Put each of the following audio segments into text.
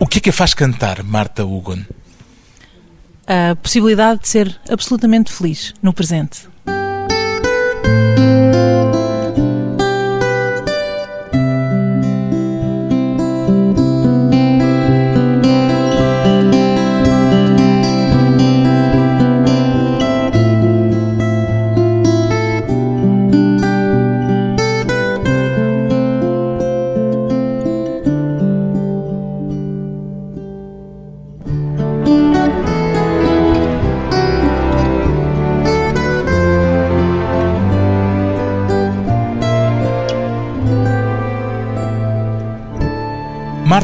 O que é que a faz cantar, Marta Hugon? A possibilidade de ser absolutamente feliz no presente.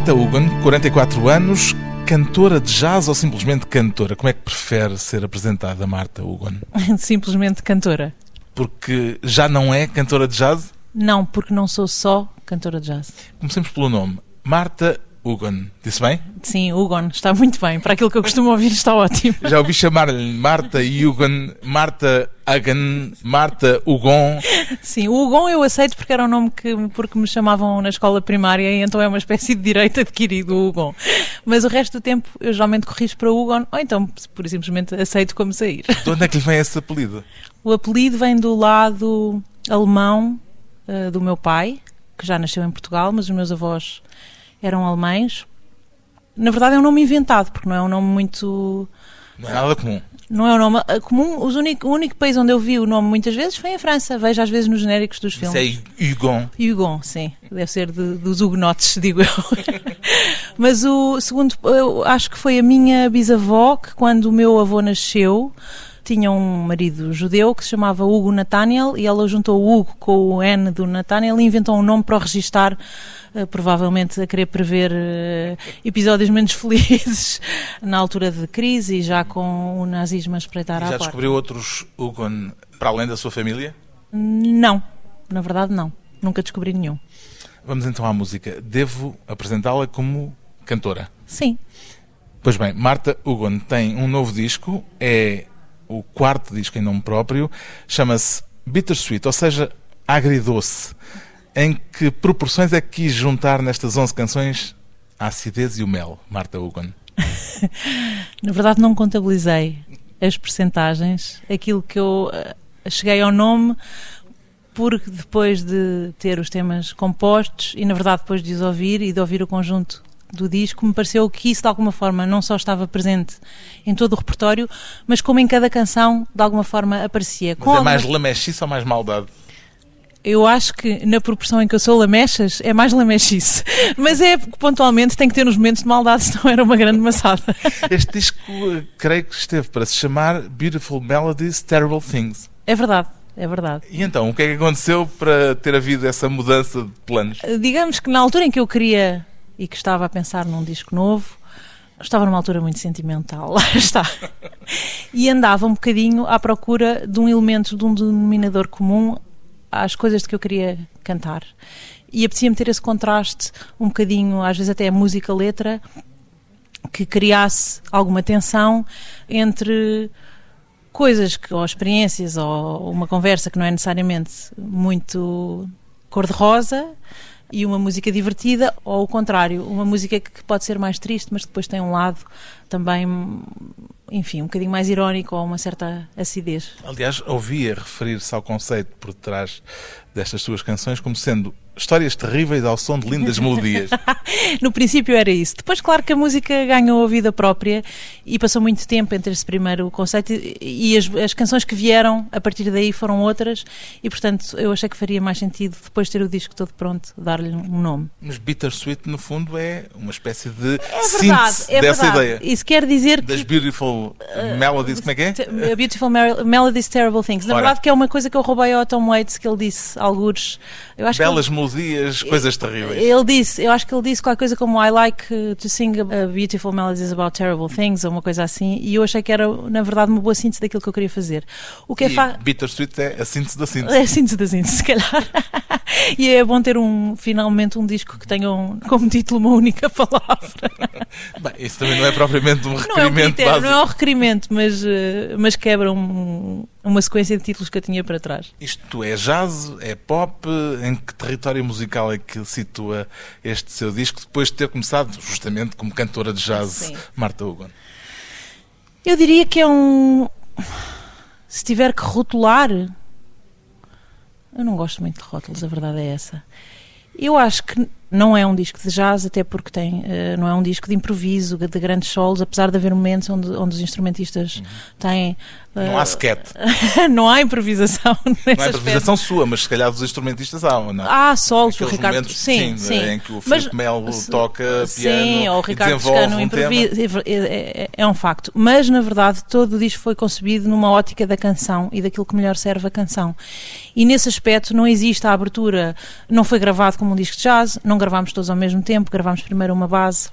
Marta Hugon, 44 anos, cantora de jazz ou simplesmente cantora? Como é que prefere ser apresentada, Marta Hugon? Simplesmente cantora. Porque já não é cantora de jazz? Não, porque não sou só cantora de jazz. Comecemos pelo nome. Marta Hugon. Disse bem? Sim, Hugon, está muito bem. Para aquilo que eu costumo ouvir, está ótimo. Já ouvi chamar-lhe Marta Hugon, Marta Hagen, Marta Hugon. Sim, o Hugon eu aceito porque era um nome que porque me chamavam na escola primária e então é uma espécie de direito adquirido, o Hugon. Mas o resto do tempo eu geralmente corrijo para Hugon ou então, por simplesmente, aceito como sair. De onde é que lhe vem esse apelido? O apelido vem do lado alemão uh, do meu pai, que já nasceu em Portugal, mas os meus avós eram alemães. Na verdade é um nome inventado, porque não é um nome muito... Não é nada comum. Não é um nome comum. Os único, o único país onde eu vi o nome muitas vezes foi em França. Vejo às vezes nos genéricos dos filmes. Isso é Hugon. Hugon, sim. Deve ser de, dos hugonotes, digo eu. Mas o segundo, eu acho que foi a minha bisavó que quando o meu avô nasceu tinha um marido judeu que se chamava Hugo Nathaniel e ela juntou o Hugo com o N do Nathaniel e inventou um nome para o registar, uh, provavelmente a querer prever uh, episódios menos felizes na altura de crise e já com o nazismo a espreitar e à já porta. descobriu outros Hugo para além da sua família? Não, na verdade não. Nunca descobri nenhum. Vamos então à música. Devo apresentá-la como cantora? Sim. Pois bem, Marta Hugon tem um novo disco, é o quarto disco em nome próprio, chama-se Bittersweet, ou seja, agridoce. Em que proporções é que quis juntar nestas 11 canções a acidez e o mel, Marta Hugon? Na verdade, não contabilizei as percentagens. Aquilo que eu uh, cheguei ao nome porque depois de ter os temas compostos e, na verdade, depois de os ouvir e de ouvir o conjunto do disco, me pareceu que isso de alguma forma não só estava presente em todo o repertório, mas como em cada canção de alguma forma aparecia. Mas é mais lamechice ou mais maldade? Eu acho que na proporção em que eu sou lamechas é mais lamechice. Mas é que pontualmente tem que ter nos momentos de maldade, senão era uma grande maçada. Este disco creio que esteve para se chamar Beautiful Melodies, Terrible Things. É verdade. É verdade. E então, o que é que aconteceu para ter havido essa mudança de planos? Digamos que na altura em que eu queria e que estava a pensar num disco novo, estava numa altura muito sentimental, lá está. E andava um bocadinho à procura de um elemento, de um denominador comum às coisas de que eu queria cantar. E apetecia-me ter esse contraste, um bocadinho, às vezes até música-letra, que criasse alguma tensão entre coisas que, ou experiências ou uma conversa que não é necessariamente muito cor-de-rosa e uma música divertida, ou o contrário, uma música que pode ser mais triste, mas depois tem um lado também, enfim, um bocadinho mais irónico ou uma certa acidez. Aliás, ouvia referir-se ao conceito por trás destas suas canções como sendo histórias terríveis ao som de lindas melodias. no princípio era isso. Depois, claro que a música ganhou a vida própria e passou muito tempo entre esse primeiro conceito e as, as canções que vieram a partir daí foram outras e, portanto, eu achei que faria mais sentido, depois de ter o disco todo pronto, dar-lhe um nome. Mas Bittersweet, no fundo, é uma espécie de é síntese é dessa verdade. ideia. Quer dizer Das que Beautiful Melodies, como é que é? A Beautiful Melodies, Terrible Things. Na Ora. verdade, que é uma coisa que eu roubei ao Tom Waits, que ele disse, algures. Eu acho Belas que melodias, coisas terríveis. ele, ele disse, eu acho que ele disse qualquer coisa como I like uh, to sing beautiful melodies about terrible things, ou uma coisa assim, e eu achei que era, na verdade, uma boa síntese daquilo que eu queria fazer. O que é E fa... Bittersweet é a síntese da síntese. É a síntese da síntese, se calhar. e é bom ter um, finalmente um disco que tenha um, como título uma única palavra. Bem, isso também não é propriamente um Não é um requerimento critério, não é um requerimento, mas, eh, mas quebra um- uma sequência de títulos que eu tinha para trás. Isto é jazz, é pop? Em que território musical é que situa este seu disco, depois de ter começado justamente como cantora de jazz, Sim. Marta Hugo? Eu diria que é um. Se tiver que rotular. Eu não gosto muito de rótulos, a verdade é essa. Eu acho que não é um disco de jazz, até porque tem, eh, não é um disco de improviso, de grandes solos, apesar de haver momentos onde, onde os instrumentistas têm. Uhum. Não há eh, sketch. não há improvisação Não há aspecto. improvisação sua, mas se calhar dos instrumentistas há, não? Há solos, o Ricardo. momentos, sim, sim. em que o Mas- Filipe Melo se- toca Sim, piano ou o Ricardo Toscano um improvisa. É, é- é um facto. Mas, na verdade, todo o disco foi concebido numa ótica da canção e daquilo que melhor serve a canção. E nesse aspecto não existe a abertura, não foi gravado como um disco de jazz, não gravámos todos ao mesmo tempo, gravámos primeiro uma base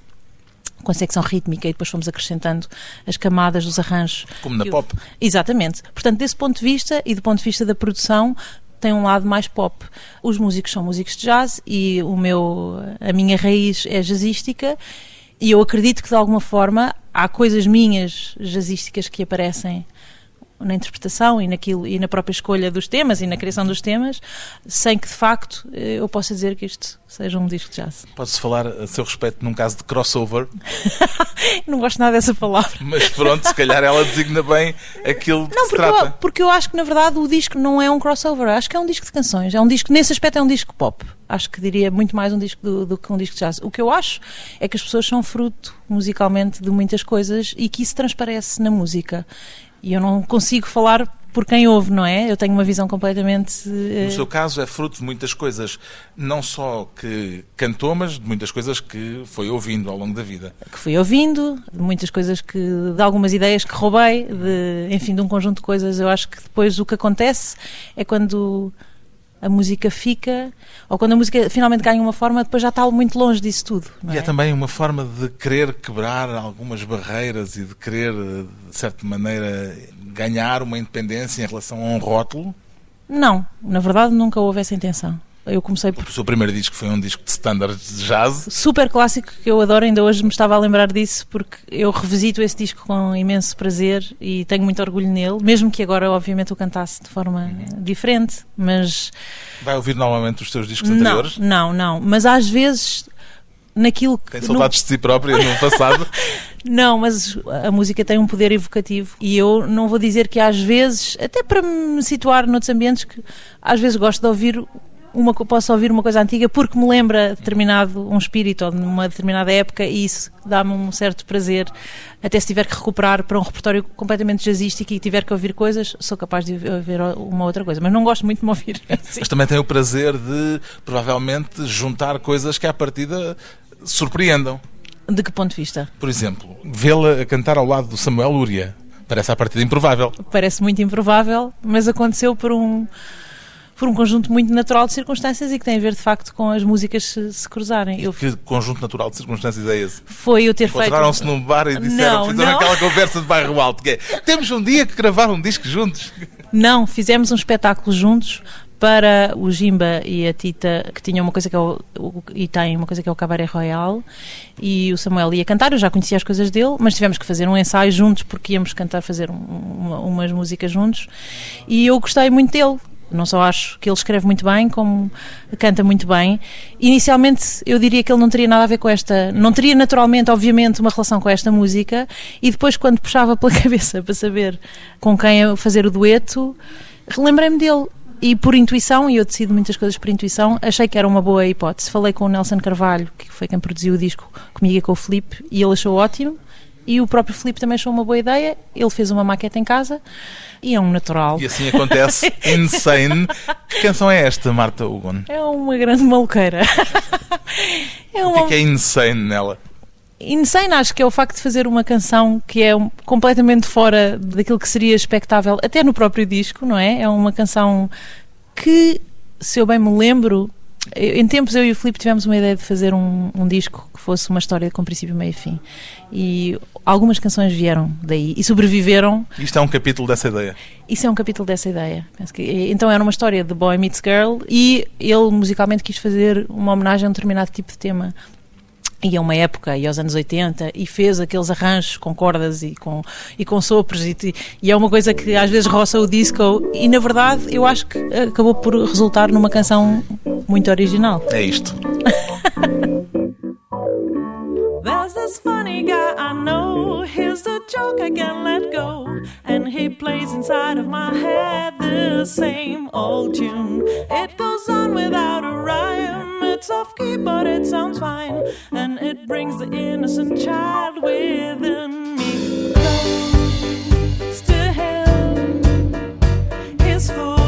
com a secção rítmica e depois fomos acrescentando as camadas dos arranjos. Como na pop. Exatamente. Portanto, desse ponto de vista e do ponto de vista da produção, tem um lado mais pop. Os músicos são músicos de jazz e o meu, a minha raiz é jazzística e eu acredito que de alguma forma há coisas minhas jazzísticas que aparecem na interpretação e, naquilo, e na própria escolha dos temas e na criação dos temas, sem que de facto eh, eu possa dizer que isto seja um disco de jazz. Pode-se falar a seu respeito num caso de crossover, Não gosto nada dessa palavra. mas pronto, se calhar ela designa bem aquilo de Não, que se porque eu, trata. porque eu acho que na verdade o disco não é um crossover, acho que é um disco de canções. É um disco, nesse aspecto é um disco pop. Acho que diria muito mais um disco do, do que um disco de jazz. O que eu acho é que as pessoas são fruto musicalmente de muitas coisas e que isso transparece na música. E eu não consigo falar por quem ouve, não é? Eu tenho uma visão completamente. eh, No seu caso é fruto de muitas coisas, não só que cantou, mas de muitas coisas que foi ouvindo ao longo da vida. que fui ouvindo, de muitas coisas que, de algumas ideias que roubei, de, enfim, de um conjunto de coisas. Eu acho que depois o que acontece é quando a música fica, ou quando a música finalmente ganha uma forma, depois já está muito longe disso tudo. E é? é também uma forma de querer quebrar algumas barreiras e de querer, de certa maneira, ganhar uma independência em relação a um rótulo. Não, na verdade nunca houve essa intenção. Eu comecei por O seu primeiro disco foi um disco de standards de jazz. super clássico que eu adoro, ainda hoje me estava a lembrar disso porque eu revisito esse disco com imenso prazer e tenho muito orgulho nele, mesmo que agora obviamente o cantasse de forma diferente, mas Vai ouvir normalmente os seus discos não, anteriores? não, não, mas às vezes naquilo que Tem no- saudades de si própria no passado? não, mas a música tem um poder evocativo e eu não vou dizer que às vezes, até para me situar noutros ambientes, que às vezes gosto de ouvir uma, posso ouvir uma coisa antiga porque me lembra determinado um espírito ou de uma determinada época e isso dá-me um certo prazer. Até se tiver que recuperar para um repertório completamente jazzístico e tiver que ouvir coisas, sou capaz de ouvir uma outra coisa, mas não gosto muito de me ouvir. Sim. Mas também tem o prazer de, provavelmente, juntar coisas que à partida surpreendam. De que ponto de vista? Por exemplo, vê-la cantar ao lado do Samuel Lúria. Parece à partida improvável. Parece muito improvável, mas aconteceu por um por um conjunto muito natural de circunstâncias e que tem a ver de facto com as músicas se, se cruzarem. Eu, Que conjunto natural de circunstâncias é esse? foi eu ter feito. Encontraram-se num bar e disseram, Não, fizeram não. aquela conversa de bairro alto, que é, temos um dia que gravar um disco juntos. Não, fizemos um espetáculo juntos para o Jimba e a Tita, que tinham uma coisa que é o, o- e têm uma coisa que é o Cabaré Royal, e o Samuel ia cantar, eu já conhecia as coisas dele, mas tivemos que fazer um ensaio juntos porque íamos cantar, fazer um- uma- umas músicas juntos, e eu gostei muito dele. Não só acho que ele escreve muito bem, como canta muito bem. Inicialmente eu diria que ele não teria nada a ver com esta, não teria naturalmente, obviamente, uma relação com esta música, e depois quando puxava pela cabeça para saber com quem fazer o dueto, lembrei-me dele. E por intuição, e eu decido muitas coisas por intuição, achei que era uma boa hipótese. Falei com o Nelson Carvalho, que foi quem produziu o disco comigo e com o Filipe, e ele achou ótimo. E o próprio Filipe também achou uma boa ideia. Ele fez uma maquete em casa e é um natural. E assim acontece Insane. Que canção é esta, Marta Hugon? É uma grande maluqueira. é O uma que é que é insane nela? Insane acho que é o facto de fazer uma canção que é completamente fora daquilo que seria expectável, até no próprio disco, não é? É uma canção que, se eu bem me lembro, em tempos eu e o Filipe tivemos uma ideia de fazer um, um, disco que fosse uma história com princípio, meio e fim. E algumas canções vieram daí e sobreviveram. Isto é um capítulo dessa ideia? Isso é um capítulo dessa ideia. Que, então era uma história de Boy Meets Girl e ele musicalmente quis fazer uma homenagem a um determinado tipo de tema e a uma época, e aos anos 80, e fez aqueles arranjos com cordas e com, e com sopros, e, e é uma coisa que às vezes roça o disco, e na verdade eu acho que acabou por resultar numa canção muito original. É isto. There's this funny guy I know, here's the joke I can't let go. And he plays inside of my head the same old tune. It goes on without a rhyme, it's off key, but it sounds fine. And it brings the innocent child within me. Close to him, his fool.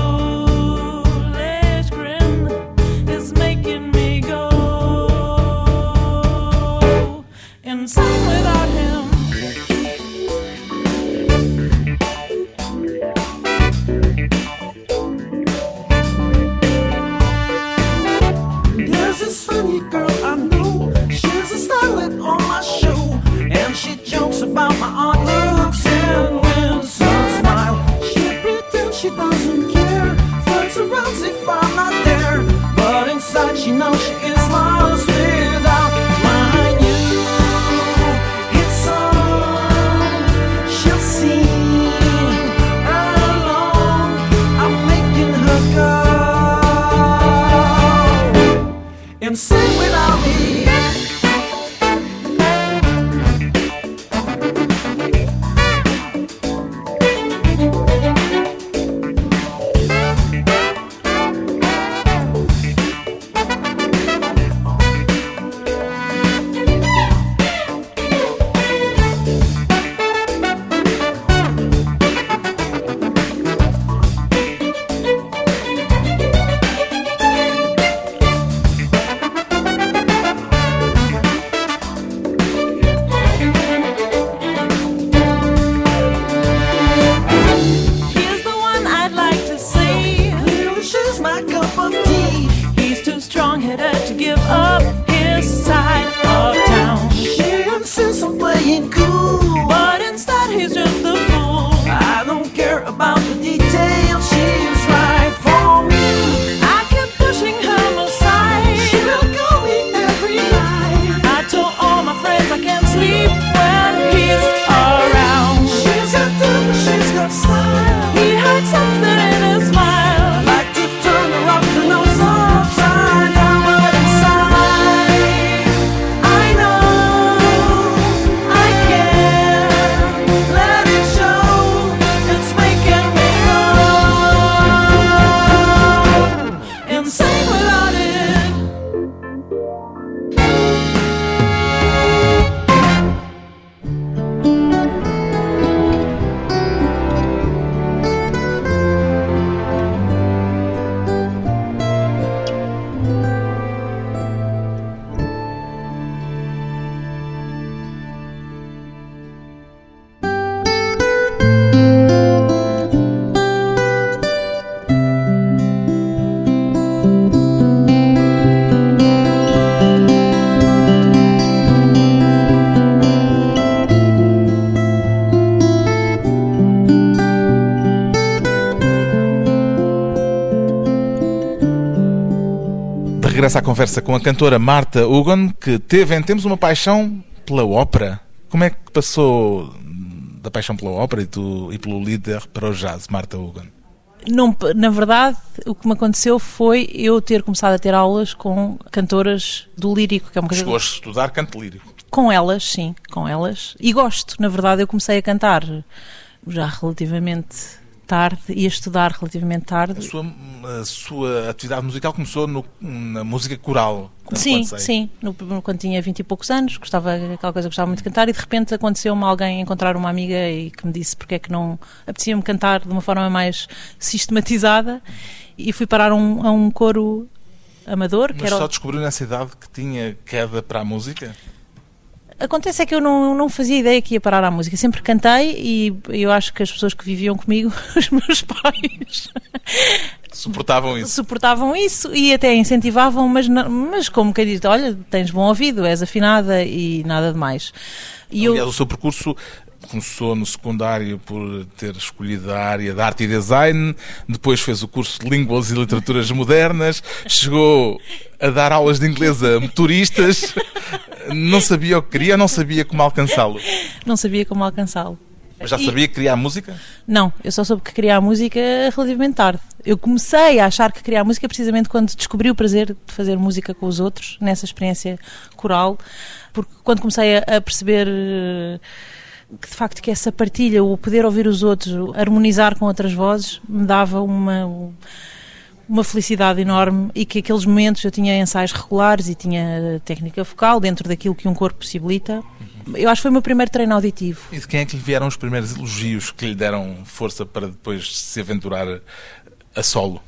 Without him. There's this funny girl I know. She's a starlet on my show, and she jokes about my odd looks and wins smile. She pretends she doesn't care, around if I'm not there, but inside she knows she is regressa à conversa com a cantora Marta Hugon, que teve em tempos uma paixão pela ópera. Como é que passou da paixão pela ópera e, e pelo líder para o jazz, Marta Hugon? Não, na verdade, o que me aconteceu foi eu ter começado a ter aulas com cantoras do lírico, que é uma coisa. Chegou a estudar canto lírico? Com elas, sim, com elas. E gosto, na verdade, eu comecei a cantar já relativamente tarde e a estudar relativamente tarde. A sua, a sua atividade musical começou no, na música coral? Sim, sim. No, quando tinha vinte e poucos anos, gostava aquela coisa, gostava muito de cantar e de repente aconteceu-me alguém encontrar uma amiga e que me disse porque é que não apetecia-me cantar de uma forma mais sistematizada e fui parar um, a um coro amador. Mas era... só descobriu nessa idade que tinha queda para a música? Acontece é que eu não, não fazia ideia que ia parar à música. Sempre cantei e eu acho que as pessoas que viviam comigo, os meus pais, Suportavam isso. suportavam isso e até incentivavam, mas, não- mas como quem diz, olha, tens bom ouvido, és afinada e nada de mais. E Aliás, eu, o seu percurso começou no secundário por ter escolhido a área de arte e design, depois fez o curso de línguas e literaturas modernas, chegou a dar aulas de inglês a motoristas, não sabia o que queria, não sabia como alcançá-lo. não sabia como alcançá-lo. Mas já sabia que a música? Não, eu só soube que queria a música relativamente tarde. Eu comecei a achar que queria a música precisamente quando descobri o prazer de fazer música com os outros, nessa experiência coral, porque quando comecei a, a perceber eh, que de facto que essa partilha, o poder ouvir os outros, harmonizar com outras vozes, me dava uma uma felicidade enorme e que aqueles momentos eu tinha ensaios regulares e tinha técnica vocal dentro daquilo que um corpo possibilita. Eu acho que foi o meu primeiro treino auditivo. E de quem é que lhe vieram os primeiros elogios que lhe deram força para depois se aventurar a solo?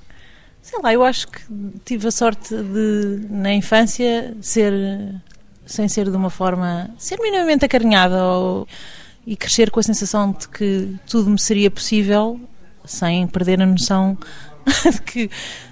Sei lá, eu acho que tive a sorte de, na infância, ser, sem ser de uma forma, ser minimamente acarinhada ou, e crescer com a sensação de que tudo me seria possível, sem perder a noção de que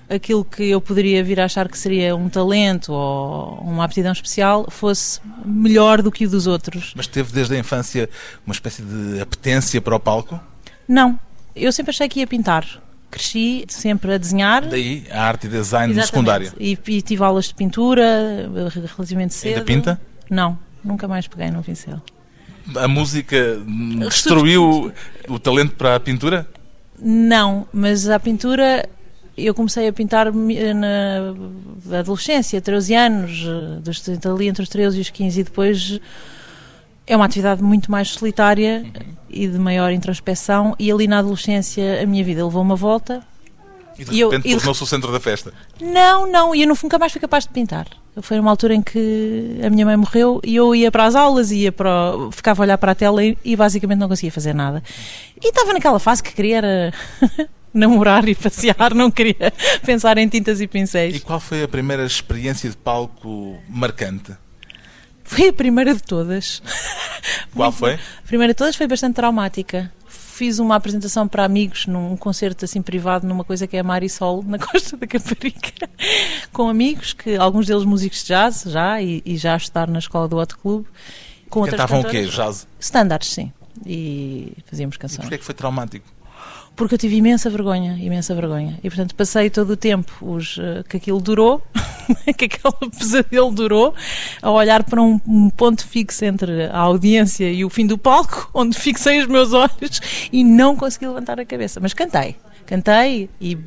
aquilo que eu poderia vir a achar que seria um talento ou uma aptidão especial fosse melhor do que o dos outros. Mas teve desde a infância uma espécie de apetência para o palco? Não, eu sempre achei que ia pintar. Cresci sempre a desenhar. Daí a arte e design no secundário. E, e tive aulas de pintura relativamente cedo. Ainda pinta? Não, nunca mais peguei num pincel. A música destruiu o talento para a pintura? Não, mas a pintura eu comecei a pintar na adolescência, 13 anos, dos, ali entre os 13 e os 15 e depois é uma atividade muito mais solitária e de maior introspeção e ali na adolescência a minha vida levou uma volta. E de repente tornou-se o centro da festa. Não, não, e eu nunca mais fui capaz de pintar. Foi numa altura em que a minha mãe morreu e eu ia para as aulas, ia para, o- ficava a olhar para a tela e, e basicamente não conseguia fazer nada. E estava naquela fase que queria era namorar e passear, não queria pensar em tintas e E pincéis. qual foi a primeira experiência de palco marcante? Foi a primeira de todas. Qual foi? A primeira de todas foi bastante traumática. Fiz uma apresentação para amigos num concerto assim privado numa coisa que é a Marisol, na Costa da Caparica, com amigos, que alguns deles músicos de jazz já e, e já a estudar na escola do Hot Club. Com Cantavam o quê? Jazz? Standards, sim. E fazíamos E canções. porquê é que foi traumático? Porque eu tive imensa vergonha, imensa vergonha. E portanto passei todo o tempo os, eh, que aquilo durou, que aquele pesadelo durou, a olhar para um, um ponto fixo entre a audiência e o fim do palco, onde fixei os meus olhos e não consegui levantar a cabeça. Mas cantei. Cantei e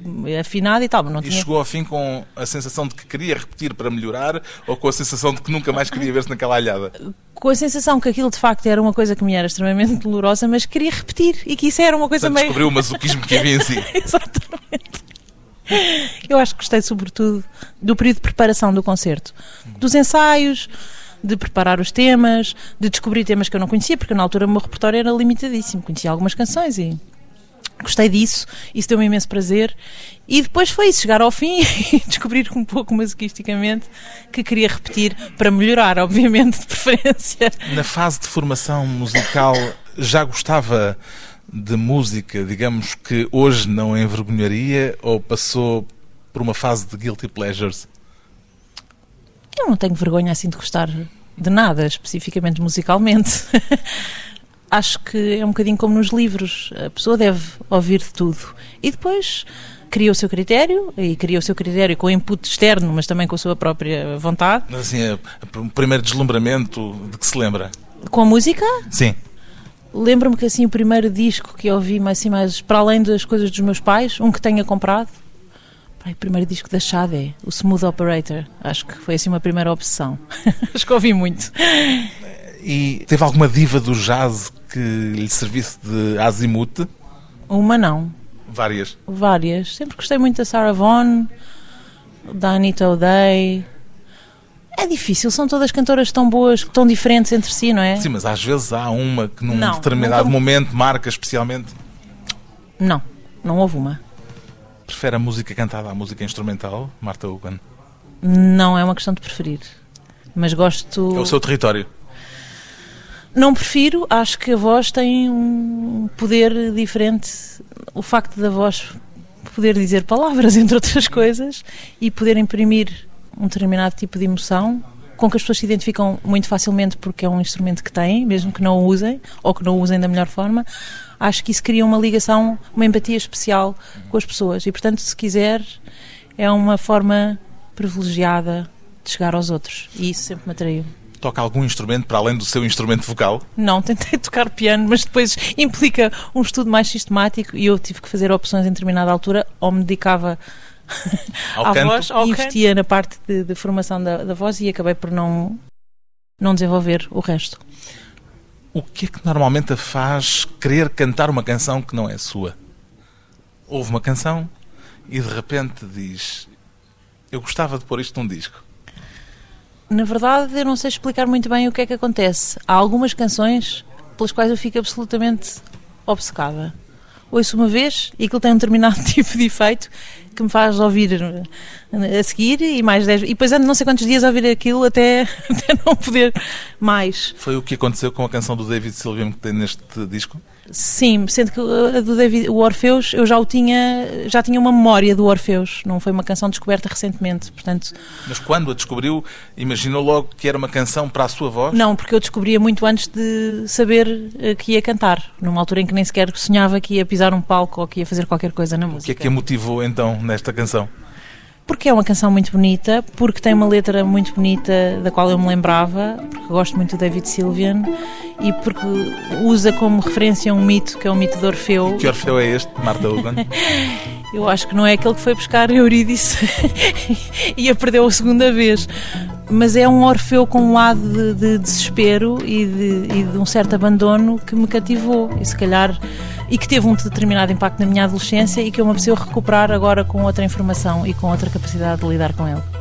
afinado e tal, mas não E tinha. chegou ao fim com a sensação de que queria repetir para melhorar ou com a sensação de que nunca mais queria ver-se naquela alhada? Com a sensação que aquilo de facto era uma coisa que me era extremamente dolorosa, mas queria repetir e que isso era uma coisa Portanto, meio. descobriu o masoquismo que havia em si. Exatamente. Eu acho que gostei sobretudo do período de preparação do concerto, dos ensaios, de preparar os temas, de descobrir temas que eu não conhecia, porque na altura o meu repertório era limitadíssimo, conhecia algumas canções e gostei disso, isso deu-me imenso prazer. E depois foi isso, chegar ao fim e descobrir um pouco masoquisticamente que queria repetir para melhorar, obviamente, de preferência. Na fase de formação musical, já gostava de música, digamos que hoje não envergonharia ou passou por uma fase de guilty pleasures? Eu não tenho vergonha assim de gostar de nada, especificamente musicalmente. Acho que é um bocadinho como nos livros. A pessoa deve ouvir de tudo. E depois cria o seu critério, e cria o seu critério com input externo, mas também com a sua própria vontade. Mas assim, a- o primeiro deslumbramento de que se lembra? Com a música, Sim. lembro-me que assim o primeiro disco que eu ouvi, mais, assim, mais para além das coisas dos meus pais, um que tenha comprado, o primeiro disco da Sade, o Smooth Operator. Acho que foi assim uma primeira obsessão. Acho que ouvi muito. E teve alguma diva do jazz que lhe servisse de azimuth? Uma não. Várias. Várias. Sempre gostei muito da Sarah Vaughan, da Anita O'Day. É difícil, são todas cantoras tão boas, tão diferentes entre si, não é? Sim, mas às vezes há uma que num Não, determinado nunca- momento marca especialmente. Não, não houve uma. Prefere a música cantada à música instrumental, Marta Hugan? Não é uma questão de preferir. Mas gosto. É o seu território. Não prefiro, acho que a voz tem um poder diferente. O facto da voz poder dizer palavras, entre outras coisas, e poder imprimir um determinado tipo de emoção com que as pessoas se identificam muito facilmente porque é um instrumento que têm, mesmo que não o usem ou que não o usem da melhor forma. Acho que isso cria uma ligação, uma empatia especial com as pessoas e, portanto, se quiser, é uma forma privilegiada de chegar aos outros e isso sempre me atraiu. Toca algum instrumento para além do seu instrumento vocal? Não, tentei tocar piano, mas depois implica um estudo mais sistemático e eu tive que fazer opções em determinada altura ou me dedicava Ao à canto? voz, Ao investia na parte de, de formação da, da voz e acabei por não, não desenvolver o resto. O que é que normalmente a faz querer cantar uma canção que não é sua? Ouve uma canção e de repente diz: Eu gostava de pôr isto num disco. Na verdade, eu não sei explicar muito bem o que é que acontece. Há algumas canções pelas quais eu fico absolutamente obcecada. Ouço uma vez e aquilo tem um determinado tipo de efeito que me faz ouvir eh, a seguir e mais 10 e depois ando não sei quantos dias a ouvir aquilo até, até não poder mais. Foi o que aconteceu com a canção do David Sylvian que tem neste disco? Sim, sendo que a do David, o Orfeus, eu já o tinha, já tinha uma memória do Orfeus, não foi uma canção descoberta recentemente, portanto, Mas quando a descobriu, imaginou logo que era uma canção para a sua voz? não, porque eu descobria muito antes de saber eh, que ia cantar, numa altura em que nem sequer sonhava que ia pisar um palco ou que ia fazer qualquer coisa na O que música. é que a motivou então nesta canção? Porque é uma canção muito bonita, porque tem uma letra muito bonita da qual eu me lembrava, porque gosto muito do David Sylvian e porque usa como referência um mito que é o mito de Orfeu. Que Orfeu é este, Marta Hugan? Eu acho que não é aquele que foi buscar Eurídice e a perdeu a segunda vez. Mas é um Orfeu com um lado de, de desespero e de, e de um certo abandono que me cativou e se calhar e que teve um determinado impacto na minha adolescência e que eu me apeteceu recuperar agora com outra informação e com outra capacidade de lidar com ele.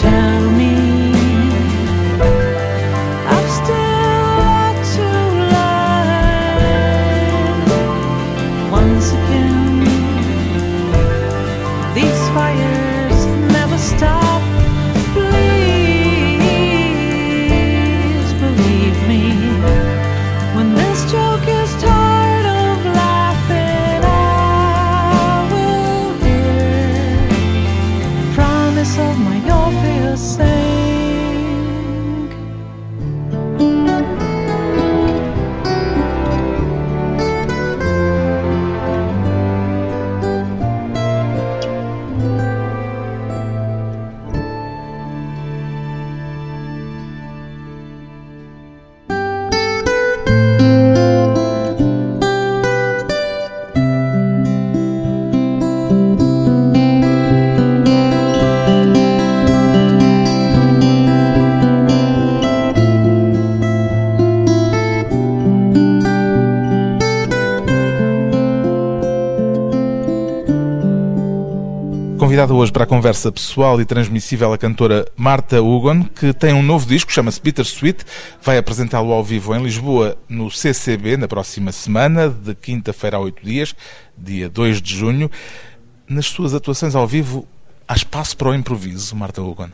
town. Convidada hoje para a conversa pessoal e transmissível a cantora Marta Hugon, que tem um novo disco, chama-se Bittersweet. Vai apresentá-lo ao vivo em Lisboa, no CCB, na próxima semana, de quinta-feira a oito dias, dia 2 de junho. Nas suas atuações ao vivo, há espaço para o improviso, Marta Hugon?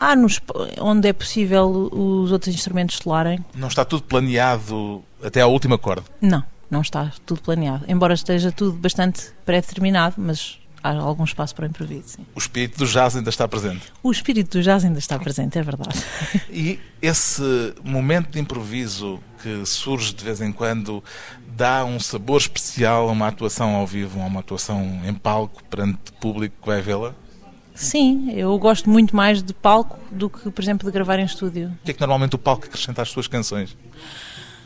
Há nos, onde é possível os outros instrumentos solarem? Não está tudo planeado até à última corda? Não, não está tudo planeado. Embora esteja tudo bastante pré-determinado, mas algum espaço para o improviso. Sim. O espírito do jazz ainda está presente? O espírito do jazz ainda está presente, é verdade. E esse momento de improviso que surge de vez em quando dá um sabor especial a uma atuação ao vivo, a uma atuação em palco perante público que vai vê-la? Sim, eu gosto muito mais de palco do que, por exemplo, de gravar em estúdio. O que é que normalmente o palco acrescenta às suas canções?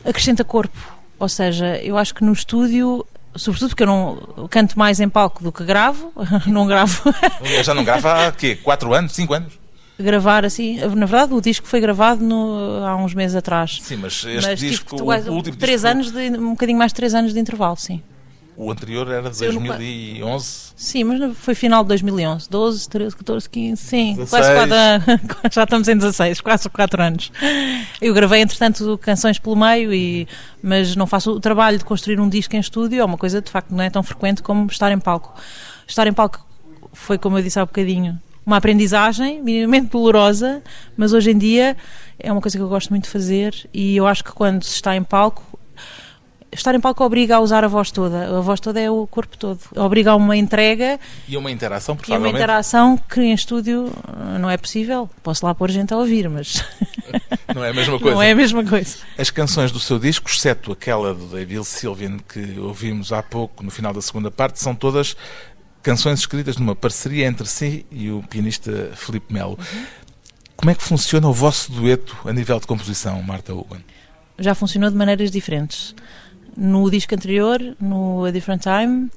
Acrescenta corpo. Ou seja, eu acho que no estúdio, sobretudo porque eu não canto mais em palco do que gravo, não gravo. Eu já não grava há quê? 4 anos? 5 anos? gravar assim. Na verdade, o disco foi gravado no, há uns meses atrás. Sim, mas este mas, disco, o, o último três disco... anos de, um bocadinho mais de três anos de intervalo, sim. O anterior era de 2011? Sim, mas foi final de 2011. 12, 13, 14, 15, sim. 16. Quase quatro, já estamos em 16, quase 4 anos. Eu gravei, entretanto, canções pelo meio, e, mas não faço o trabalho de construir um disco em estúdio, é uma coisa de facto não é tão frequente como estar em palco. Estar em palco foi, como eu disse há um bocadinho, uma aprendizagem minimamente dolorosa, mas hoje em dia é uma coisa que eu gosto muito de fazer e eu acho que quando se está em palco estar em palco obriga a usar a voz toda. A voz toda é o corpo todo. Obriga a uma entrega. E uma interação, provavelmente. E uma interação que em estúdio não é possível. Posso lá pôr gente a ouvir, mas. Não é a mesma coisa. Não é a mesma coisa. As canções do seu disco, exceto aquela do David Sylvian que ouvimos há pouco, no final da segunda parte, são todas canções escritas numa parceria entre si e o pianista Felipe Melo. Uhum. Como é que funciona o vosso dueto a nível de composição, Marta Hugo? Já funcionou de maneiras diferentes no disco anterior, no A Different Time,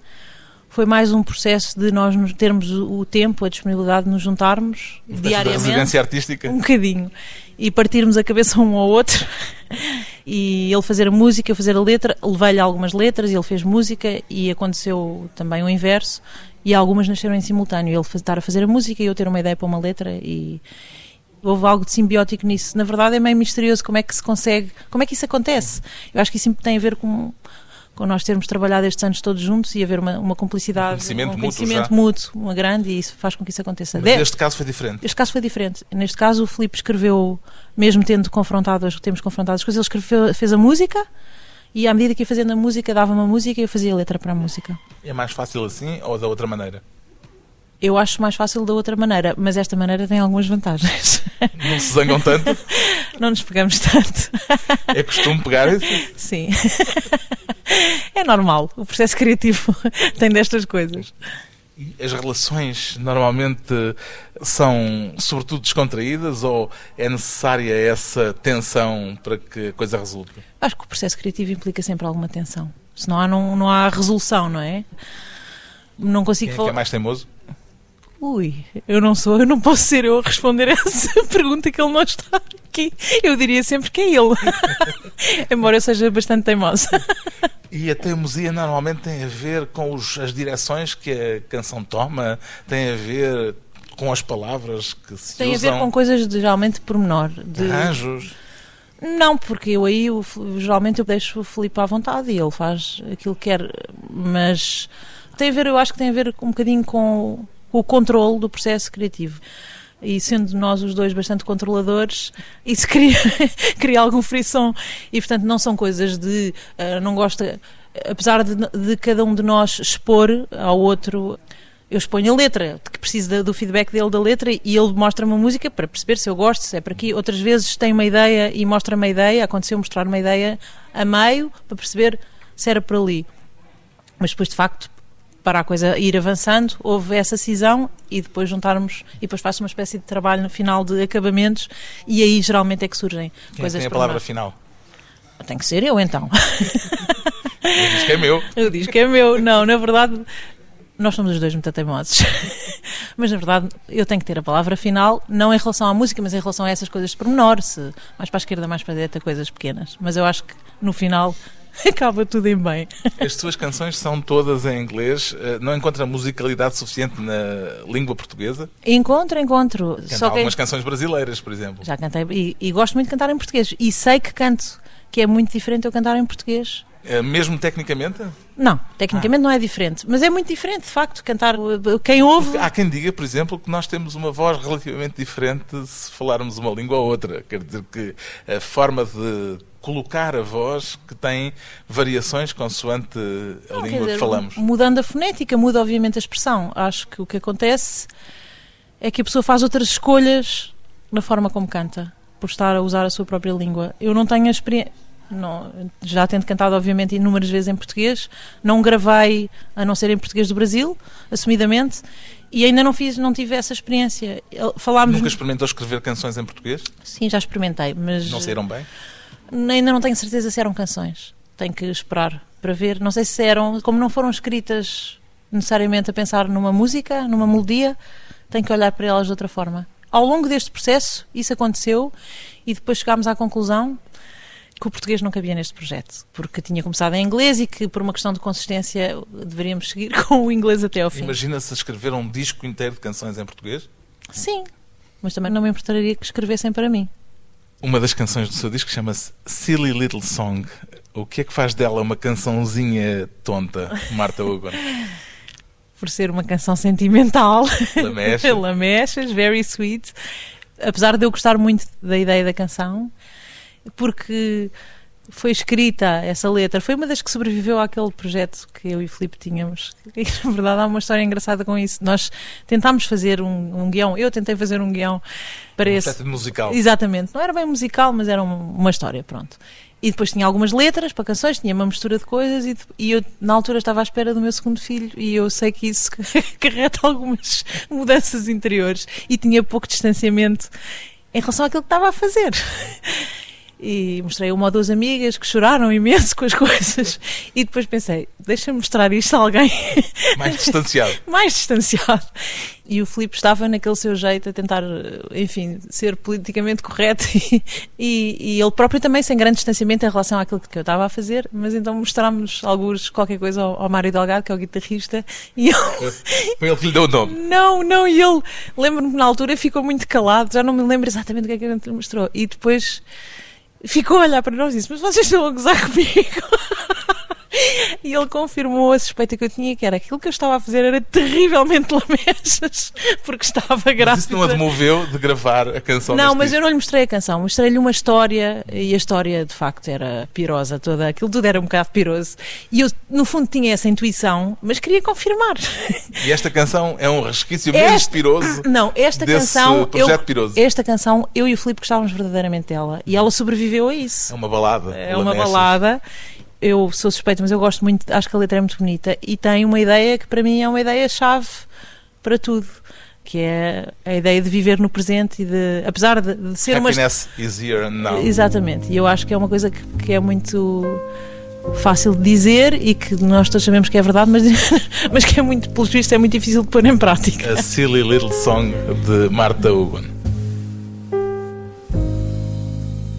foi mais um processo de nós termos o tempo, a disponibilidade de nos juntarmos Uma diariamente. residência artística? Um bocadinho. E partirmos a cabeça um ao outro. e ele fazer a música, eu fazer a letra. Levei-lhe algumas letras e ele fez música e aconteceu também o inverso. E algumas nasceram em simultâneo. Ele estar a fazer a música e eu ter uma ideia para uma letra e houve algo de simbiótico nisso. Na verdade, é meio misterioso como é que se consegue, como é que isso acontece. Eu acho que isso tem a ver com, com nós termos trabalhado estes anos todos juntos e haver uma, uma cumplicidade, um conhecimento, um conhecimento mútuo, mútuo, uma grande, e isso faz com que isso aconteça. Mas neste caso foi diferente. Este caso foi diferente. Neste caso, o Filipe escreveu, mesmo tendo confrontado, temos confrontado as coisas, ele escreveu, fez a música. E à medida que ia fazendo a música, dava uma música e eu fazia a letra para a música. É mais fácil assim ou da outra maneira? Eu acho mais fácil da outra maneira, mas esta maneira tem algumas vantagens. Não se zangam tanto? Não nos pegamos tanto. É costume pegar isso? Sim. É normal. O processo criativo tem destas coisas. As relações normalmente são, sobretudo, descontraídas ou é necessária essa tensão para que a coisa resulte? Acho que o processo criativo implica sempre alguma tensão. Senão há, não, não há resolução, não é? Não consigo Quem falar. É, que é mais teimoso? Ui, eu não sou, eu não posso ser eu a responder essa pergunta que ele não está aqui. Eu diria sempre que é ele. Embora eu seja bastante teimosa. E a teimosia normalmente tem a ver com os, as direções que a canção toma, tem a ver com as palavras que se tem usam. Tem a ver com coisas de, geralmente pormenor. De arranjos. Não, porque eu aí eu, geralmente eu deixo o Filipe à vontade e ele faz aquilo que quer, mas tem a ver, eu acho que tem a ver um bocadinho com o controle do processo criativo. E sendo nós os dois bastante controladores, isso cria, cria algum frição. E portanto não são coisas de uh, não gosta, apesar de, de, cada um de nós expor ao outro. Eu exponho a letra, que preciso do feedback dele da letra e ele mostra-me a música para perceber se eu gosto, se é para aqui. Outras vezes tem uma ideia e mostra-me a ideia, aconteceu mostrar uma ideia a meio para perceber se era por ali. Mas depois, de facto, para a coisa ir avançando, houve essa cisão e depois juntarmos e depois faço uma espécie de trabalho no final de acabamentos e aí geralmente é que surgem Quem coisas tem a palavra final? Tem que ser eu então. Diz que é meu. Eu diz que é meu. Não, na verdade, Nós somos os dois muito teimosos. mas na verdade eu tenho que ter a palavra final, não em relação à música, mas em relação a essas coisas de pormenor, se mais para a esquerda, mais para a direita, coisas pequenas. Mas eu acho que no final acaba tudo em bem. As suas canções são todas em inglês. Eh, não encontra musicalidade suficiente na língua portuguesa? Encontro, encontro. Canta Só que algumas canções brasileiras, por exemplo. já cantei e, e gosto muito de cantar em português. E sei que canto, que é muito diferente eu cantar em português. Eh, Mesmo tecnicamente? Não, tecnicamente não é diferente, mas é muito diferente, de facto, cantar. Quem ouve. Há quem diga, por exemplo, que nós temos uma voz relativamente diferente se falarmos uma língua ou outra. Quer dizer que a forma de colocar a voz que tem variações consoante a Não, língua dizer, que falamos. Mudando a fonética, muda obviamente a expressão. Acho que o que acontece é que a pessoa faz outras escolhas na forma como canta, por estar a usar a sua própria língua. Eu não tenho a experiência. Não, já tendo cantado, obviamente, inúmeras vezes em português, não gravei a não ser em português do Brasil, assumidamente, e ainda não fiz, não tive essa experiência. Falámos. Nunca experimentou escrever canções em português? Sim, já experimentei, mas Não saíram bem? ainda não tenho certeza se eram canções. Tenho que esperar para ver. Não sei se eram, como não foram escritas necessariamente a pensar numa música, numa melodia, tenho que olhar para elas de outra forma. Ao longo deste processo, isso aconteceu e depois chegámos à conclusão que o português não cabia neste projeto, porque tinha começado em inglês e que, por uma questão de consistência, deveríamos seguir com o inglês até ao fim. Imagina-se escrever um disco inteiro de canções em português? Sim, mas também não me importaria que escrevessem para mim. Uma das canções do seu disco chama-se Silly Little Song. O que é que faz dela uma cançãozinha tonta, Marta Hugo? por ser uma canção sentimental. Lamecha. Lamechas, very sweet. Apesar de eu gostar muito da ideia da canção, porque foi escrita essa letra, foi uma das que sobreviveu àquele projeto que eu e o Filipe tínhamos. E, na verdade, há uma história engraçada com isso. Nós tentámos fazer um, um guião, eu tentei fazer um guião para Um esse. musical. Exatamente, não era bem musical, mas era um- uma história, pronto. E depois tinha algumas letras para canções, tinha uma mistura de coisas e, e eu na altura estava à espera do meu segundo filho e eu sei que isso carreta algumas mudanças interiores e tinha pouco distanciamento em relação àquilo que estava a fazer. E mostrei uma ou duas amigas que choraram imenso com as coisas e depois pensei, deixa-me mostrar isto a alguém Mais distanciado. mais distanciado. E o Filipe estava naquele seu jeito a tentar, enfim, ser politicamente correto e, e, e ele próprio também sem grande distanciamento em relação àquilo que eu estava a fazer, mas então mostrámos alguns qualquer coisa ao, ao Mário Delgado, que é o guitarrista, e ele, Foi ele que lhe deu o nome. não, não, e ele, lembro-me na altura ficou muito calado, já não me lembro exatamente o que é que ele mostrou, e depois ficou a olhar para nós e disse, mas vocês estão a gozar comigo? E ele confirmou a suspeita que eu tinha, que era aquilo que eu estava a fazer era terrivelmente lamechas, porque estava grávida. Mas isso não a demoveu de gravar a canção Não, mas disco. eu não lhe mostrei a canção, mostrei-lhe uma história e a história de facto era pirosa toda, aquilo tudo era um bocado piroso. E eu, no fundo, tinha essa intuição, mas queria confirmar. E esta canção é um resquício Esta- piroso Não, esta canção. projeto eu, piroso. Esta canção, eu e o Filipe gostávamos verdadeiramente dela e ela sobreviveu a isso. É uma balada. É uma balada. Eu sou suspeita, mas eu gosto muito, acho que a letra é muito bonita e tem uma ideia que para mim é uma ideia-chave para tudo, que é a ideia de viver no presente e de, apesar de, de ser uma. Happiness is here and now. Exatamente, e eu acho que é uma coisa que, que é muito fácil de dizer e que nós todos sabemos que é verdade, mas, mas que é muito, pelos vistos, é muito difícil de pôr em prática. A Silly Little Song de Marta Hugon.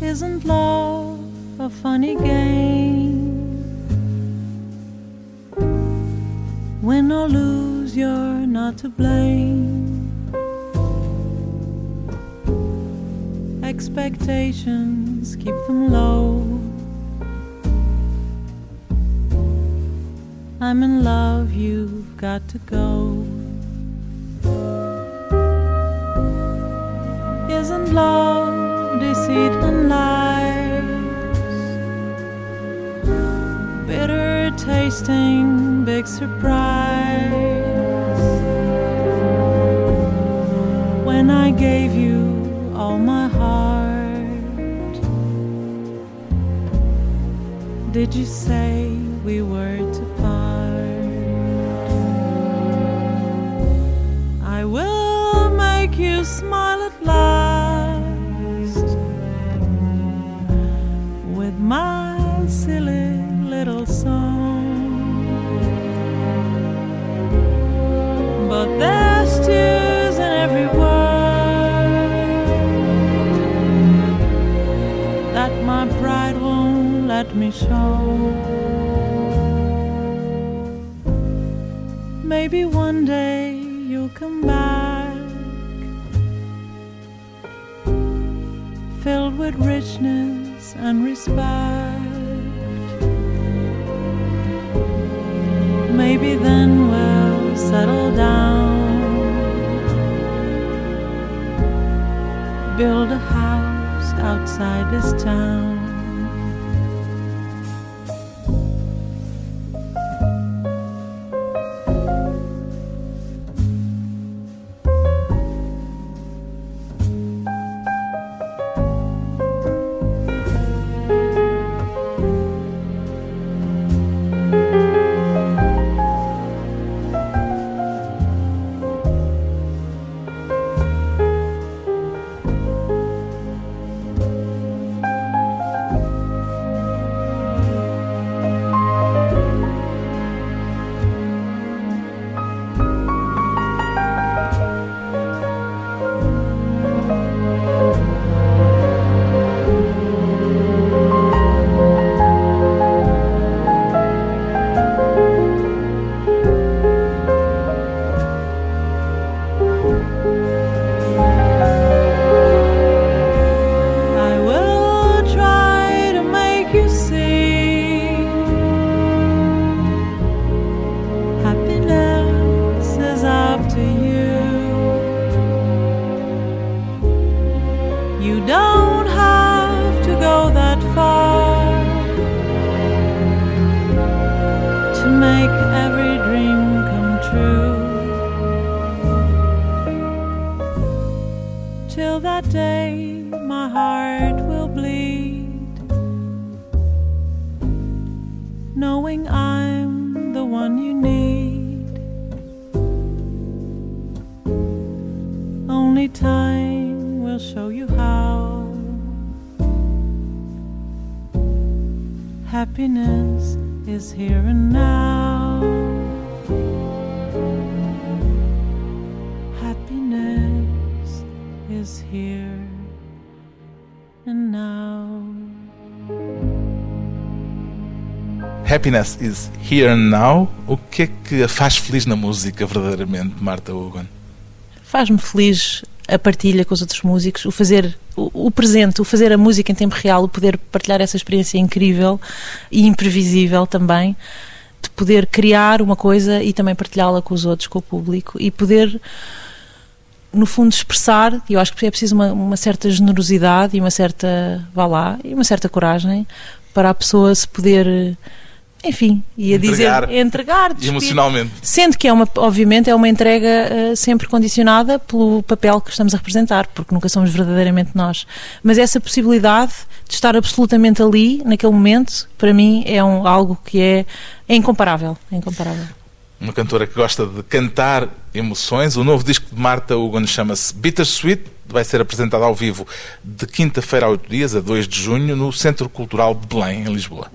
Isn't love a funny game? Win or lose, you're not to blame. Expectations, keep them low. I'm in love, you've got to go. Isn't love deceit and lies? Tasting, big surprise. When I gave you all my heart, did you say we were me show. Maybe one day you'll come back, filled with richness and respect. Maybe then we'll settle down, build a house outside this town. Happiness is here and now. Happiness is here and now. Happiness is here and now. O que é que a faz feliz na música, verdadeiramente, Marta Hugon? Faz-me feliz a partilha com os outros músicos, o fazer o, o presente, o fazer a música em tempo real, o poder partilhar essa experiência incrível e imprevisível também, de poder criar uma coisa e também partilhá-la com os outros, com o público e poder no fundo expressar, eu acho que é preciso uma, uma certa generosidade e uma certa, vá lá, e uma certa coragem para a pessoa se poder enfim, ia Entregar. dizer entregar Emocionalmente. Sendo que é uma, obviamente, é uma entrega eh, sempre condicionada pelo papel que estamos a representar, porque nunca somos verdadeiramente nós. Mas essa possibilidade de estar absolutamente ali, naquele momento, para mim é um, algo que é, é incomparável. É incomparável. Uma cantora que gosta de cantar emoções. O novo disco de Marta Hugon chama-se Bittersweet. Vai ser apresentado ao vivo de quinta-feira a oito dias, a 2 de junho, no Centro Cultural de Belém, em Lisboa.